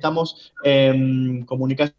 estamos en comunicación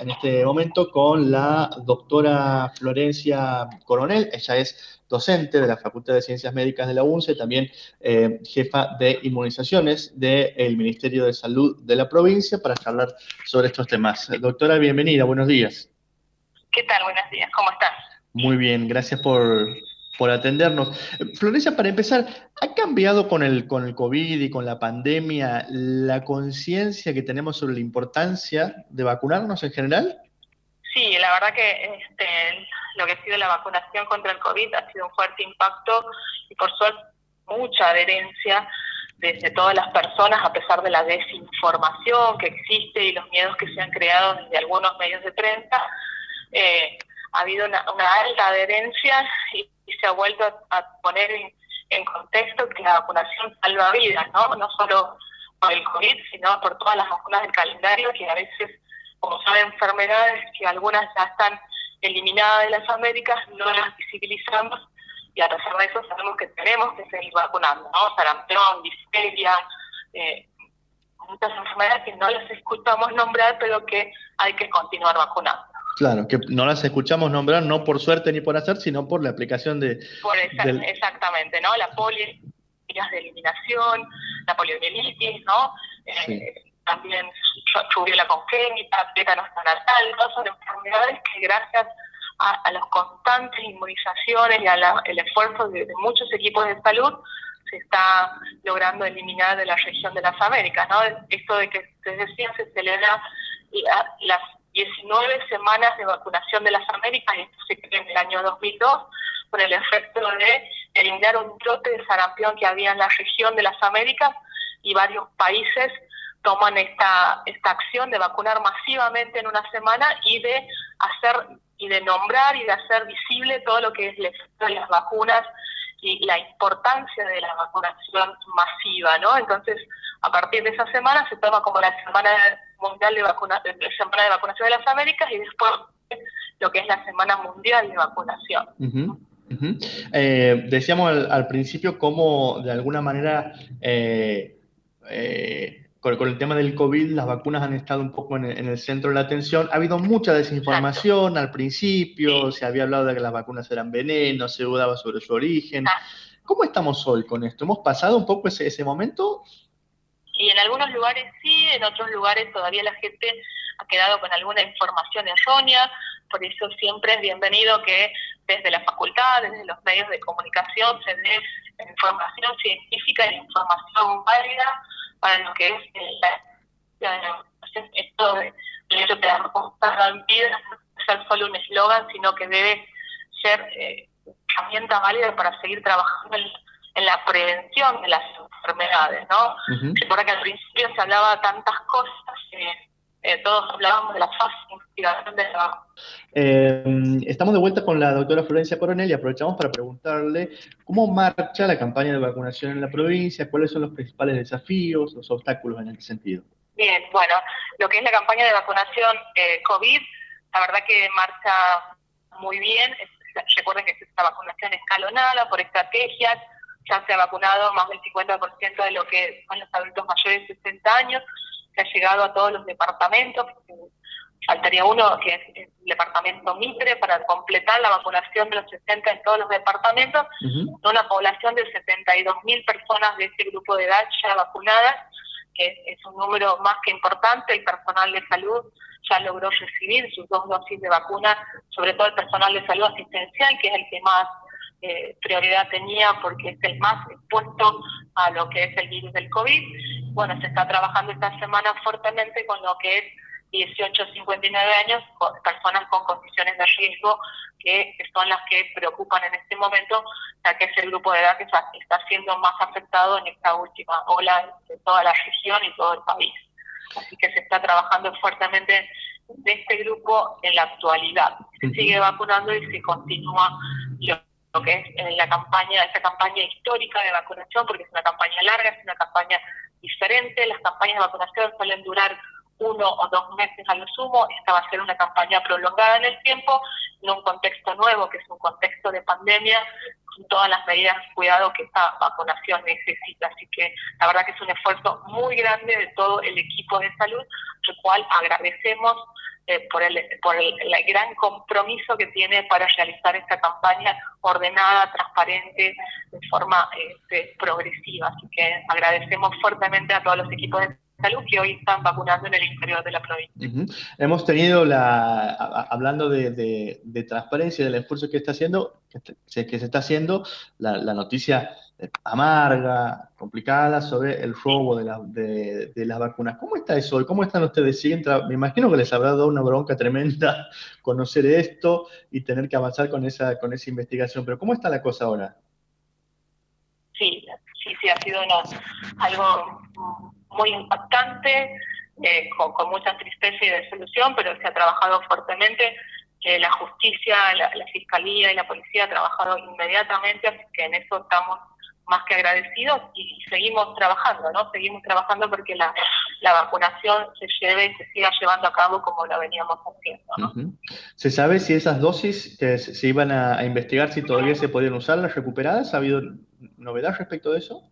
en este momento con la doctora Florencia Coronel. Ella es docente de la Facultad de Ciencias Médicas de la UNCE, también eh, jefa de inmunizaciones del Ministerio de Salud de la provincia para charlar sobre estos temas. Doctora, bienvenida, buenos días. ¿Qué tal? Buenos días, ¿cómo estás? Muy bien, gracias por, por atendernos. Florencia, para empezar, ¿ha cambiado con el, con el COVID y con la pandemia la conciencia que tenemos sobre la importancia de vacunarnos en general? Sí, la verdad que este, lo que ha sido la vacunación contra el COVID ha sido un fuerte impacto y por suerte mucha adherencia desde todas las personas, a pesar de la desinformación que existe y los miedos que se han creado desde algunos medios de prensa. Eh, ha habido una, alta adherencia y, se ha vuelto a, poner en, contexto que la vacunación salva vidas, ¿no? No solo por el COVID, sino por todas las vacunas del calendario que a veces, como son enfermedades que algunas ya están eliminadas de las Américas, no las visibilizamos y a pesar de eso sabemos que tenemos que seguir vacunando, ¿no? Sarampión, difteria, eh, muchas enfermedades que no las escuchamos nombrar, pero que hay que continuar vacunando. Claro, que no las escuchamos nombrar no por suerte ni por hacer, sino por la aplicación de... Por Exactamente, ¿no? La polio, de eliminación, la poliomielitis, ¿no? Eh, también la congénita, tétanos natal, ¿no? Son enfermedades que gracias a, a las constantes inmunizaciones y al esfuerzo de, muchos equipos de salud se está logrando eliminar de la región de las Américas, ¿no? Esto de que desde decía se celebra las 19 semanas de vacunación de las Américas, esto se creó en el año 2002, con el efecto de eliminar un brote de sarampión que había en la región de las Américas y varios países toman esta, esta acción de vacunar masivamente en una semana y de hacer y de nombrar y de hacer visible todo lo que es el efecto de las vacunas y la importancia de la vacunación masiva, ¿no? Entonces, a partir de esa semana se toma como la semana mundial de, vacuna, semana de vacunación de las Américas y después lo que es la semana mundial de vacunación. Eh, decíamos al, principio cómo de alguna manera eh, eh, con, el tema del COVID las vacunas han estado un poco en el, centro de la atención. Ha habido mucha desinformación al principio, se había hablado de que las vacunas eran veneno, se dudaba sobre su origen. ¿Cómo estamos hoy con esto? ¿Hemos pasado un poco ese, ese momento? Y en algunos lugares sí, en otros lugares todavía la gente ha quedado con alguna información errónea, por eso siempre es bienvenido que desde la facultad, desde los medios de comunicación, se dé información científica y información válida para lo que es la, esto de hecho la vida no ser solo un eslogan, sino que debe ser eh, herramienta válida para seguir trabajando en, la prevención de las enfermedades, ¿no? Recuerda que al principio se hablaba tantas cosas eh, todos hablábamos de la fase de investigación de la eh, estamos de vuelta con la doctora Florencia Coronel y aprovechamos para preguntarle cómo marcha la campaña de vacunación en la provincia, cuáles son los principales desafíos, los obstáculos en este sentido. Bien, bueno, lo que es la campaña de vacunación eh, COVID, la verdad que marcha muy bien. Recuerden que es una vacunación escalonada por estrategias, ya se ha vacunado más del 50% de lo que son los adultos mayores de 60 años, se ha llegado a todos los departamentos, faltaría uno que es el departamento Mitre para completar la vacunación de los 60 en todos los departamentos, una población de 72 mil personas de este grupo de edad ya vacunadas, que es un número más que importante, el personal de salud ya logró recibir sus dos dosis de vacuna, sobre todo el personal de salud asistencial, que es el que más eh, prioridad tenía porque es el más expuesto a lo que es el virus del COVID. Bueno, se está trabajando esta semana fuertemente con lo que es 18 a 59 años, personas con condiciones de riesgo que, son las que preocupan en este momento, ya que es el grupo de edad que está, siendo más afectado en esta última ola de toda la región y todo el país. Así que se está trabajando fuertemente de este grupo en la actualidad. Se sigue vacunando y se continúa lo que es en la campaña, esa campaña histórica de vacunación, porque es una campaña larga, es una campaña diferente. Las campañas de vacunación suelen durar uno o dos meses a lo sumo. Esta va a ser una campaña prolongada en el tiempo, en un contexto nuevo, que es un contexto de pandemia, con todas las medidas de cuidado que esta vacunación necesita. Así que la verdad que es un esfuerzo muy grande de todo el equipo de salud, al cual agradecemos eh, por, el, por el, gran compromiso que tiene para realizar esta campaña ordenada, transparente, de forma este, progresiva. Así que agradecemos fuertemente a todos los equipos de salud que hoy están vacunando en el interior de la provincia. Hemos tenido la, hablando de, transparencia del esfuerzo que está haciendo, que, se está haciendo, la, noticia amarga, complicada sobre el robo de, de, las vacunas. ¿Cómo está eso ¿Cómo están ustedes? ¿Siguen me imagino que les habrá dado una bronca tremenda conocer esto y tener que avanzar con esa, con esa investigación, pero ¿cómo está la cosa ahora? Sí, sí, sí, ha sido algo muy impactante, eh, con, mucha tristeza y desolución, pero se ha trabajado fuertemente. Eh, la justicia, la, fiscalía y la policía han trabajado inmediatamente, así que en eso estamos más que agradecidos y seguimos trabajando, ¿no? Seguimos trabajando porque la, vacunación se lleve y se siga llevando a cabo como lo veníamos haciendo, ¿no? ¿Se sabe si esas dosis que se iban a, investigar, si todavía se podían usar, las recuperadas? ¿Ha habido novedad respecto de eso?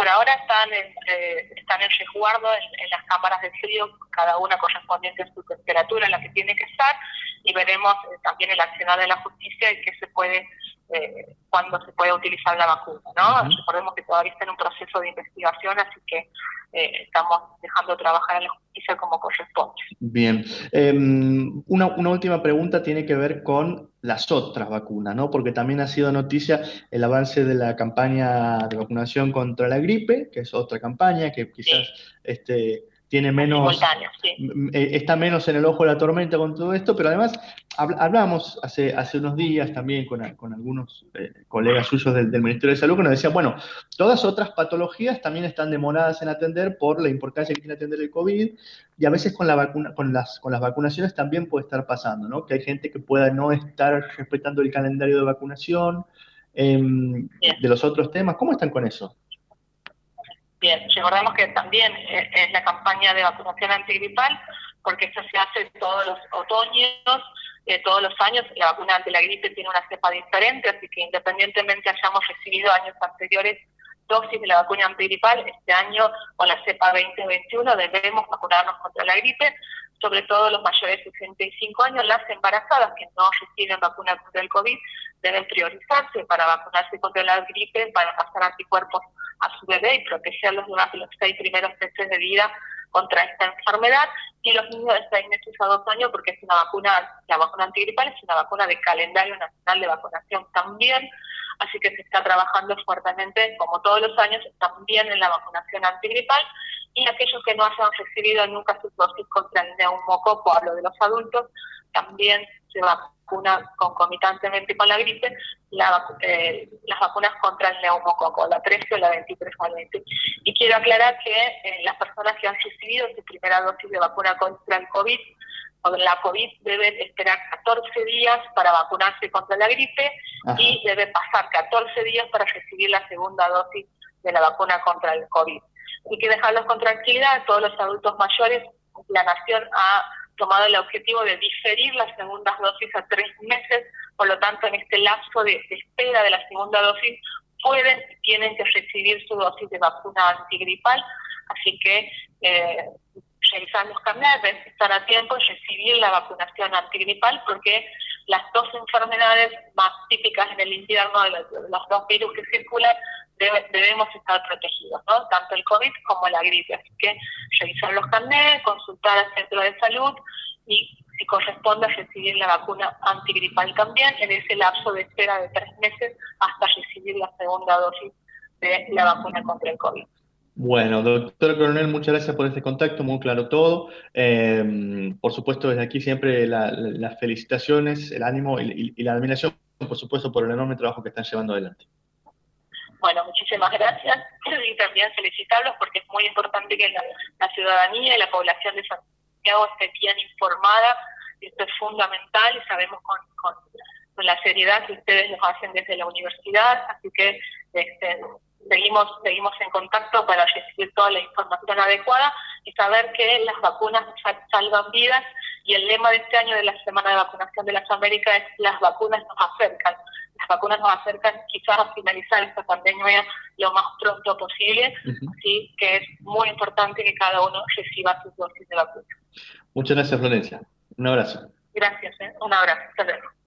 Por ahora están en, eh, están en resguardo en, las cámaras de frío, cada una correspondiente a su temperatura en la que tiene que estar, y veremos eh, también el accionar de la justicia y qué se puede, eh, cuándo se puede utilizar la vacuna. ¿no? Recordemos que todavía está en un proceso de investigación, así que eh, estamos dejando trabajar a la justicia como corresponde. Bien. Em, una, una última pregunta tiene que ver con las otras vacunas, ¿no? Porque también ha sido noticia el avance de la campaña de vacunación contra la gripe, que es otra campaña que quizás este, tiene menos, eh, está menos en el ojo de la tormenta con todo esto, pero además hablamos hace, hace unos días también con, con algunos eh, colegas suyos del, Ministerio de Salud que nos decían, bueno, todas otras patologías también están demoradas en atender por la importancia que tiene atender el COVID y a veces con, la vacuna, con, las, con las vacunaciones también puede estar pasando, ¿no? Que hay gente que pueda no estar respetando el calendario de vacunación, em, de los otros temas. ¿Cómo están con eso? Bien, recordemos que también eh, es la campaña de vacunación antigripal, porque esto se hace todos los otoños, eh, todos los años. La vacuna ante la gripe tiene una cepa diferente, así que independientemente hayamos recibido años anteriores dosis de la vacuna antigripal, este año con la cepa 2021 debemos vacunarnos contra la gripe, sobre todo los mayores de 65 años, las embarazadas que no reciben vacuna contra el COVID deben priorizarse para vacunarse contra la gripe, para pasar anticuerpos a su bebé y protegerlos durante los seis primeros meses de vida contra esta enfermedad. Y los niños de seis meses a dos años porque es una vacuna, la vacuna antigripal es una vacuna de calendario nacional de vacunación también, así que se está trabajando fuertemente como todos los años también en la vacunación antigripal y aquellos que no hayan recibido nunca sus dosis contra el neumococo, hablo de los adultos, también se vacuna concomitantemente con la gripe eh, las vacunas contra el neumococo, la 13 o la 23 al 20. Y quiero aclarar que eh, las personas que han recibido su primera dosis de vacuna contra el COVID o la COVID deben esperar 14 días para vacunarse contra la gripe y deben pasar 14 días para recibir la segunda dosis de la vacuna contra el COVID. Hay que dejarlos con tranquilidad, todos los adultos mayores, la Nación ha tomado el objetivo de diferir las segundas dosis a tres meses, por lo tanto en este lapso de, espera de la segunda dosis pueden y tienen que recibir su dosis de vacuna antigripal, así que eh, revisar los carnets, estar a tiempo y recibir la vacunación antigripal porque las dos enfermedades más típicas en el invierno los, dos virus que circulan debemos estar protegidos, ¿no? tanto el COVID como la gripe. Así que revisar los carnets, consultar al centro de salud y si corresponde recibir la vacuna antigripal también en ese lapso de espera de tres meses hasta recibir la segunda dosis de la vacuna contra el COVID. Bueno, doctor Coronel, muchas gracias por este contacto, muy claro todo. Eh, por supuesto, desde aquí siempre las felicitaciones, el ánimo y, la admiración, por supuesto, por el enorme trabajo que están llevando adelante. Bueno, muchísimas gracias y también felicitarlos porque es muy importante que la, ciudadanía y la población de Santiago esté bien informada. Esto es fundamental y sabemos con, con, la seriedad que ustedes lo hacen desde la universidad, así que este, seguimos, seguimos en contacto para recibir toda la información adecuada y saber que las vacunas salvan vidas y el lema de este año de la Semana de Vacunación de las Américas es las vacunas nos acercan. Las vacunas nos acercan quizás a finalizar esta pandemia lo más pronto posible, así que es muy importante que cada uno reciba su dosis de vacuna. Muchas gracias, Florencia. Un abrazo. Gracias, ¿eh? un abrazo. Hasta luego.